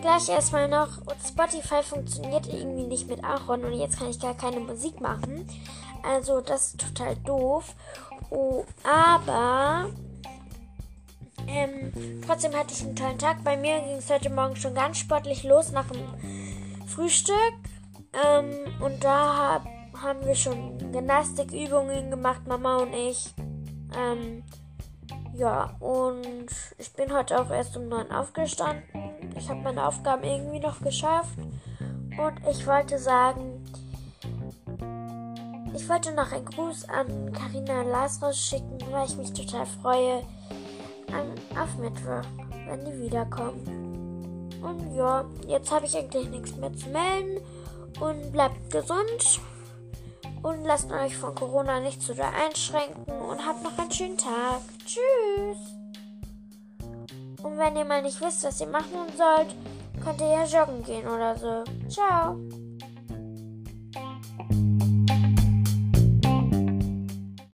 gleich erstmal noch, Spotify funktioniert irgendwie nicht mit Aaron und jetzt kann ich gar keine Musik machen. Also das ist total doof. Oh, aber ähm, trotzdem hatte ich einen tollen Tag. Bei mir ging es heute Morgen schon ganz sportlich los nach dem Frühstück. Ähm, und da hab, haben wir schon Gymnastikübungen gemacht, Mama und ich. Ähm, ja, und ich bin heute auch erst um 9 aufgestanden. Ich habe meine Aufgaben irgendwie noch geschafft. Und ich wollte sagen, ich wollte noch einen Gruß an Karina und Lars rausschicken, weil ich mich total freue an, auf Mittwoch, wenn die wiederkommen. Und ja, jetzt habe ich eigentlich nichts mehr zu melden. Und bleibt gesund. Und lasst euch von Corona nicht zu doll einschränken. Und habt noch einen schönen Tag. Tschüss. Und wenn ihr mal nicht wisst, was ihr machen sollt, könnt ihr ja joggen gehen oder so. Ciao.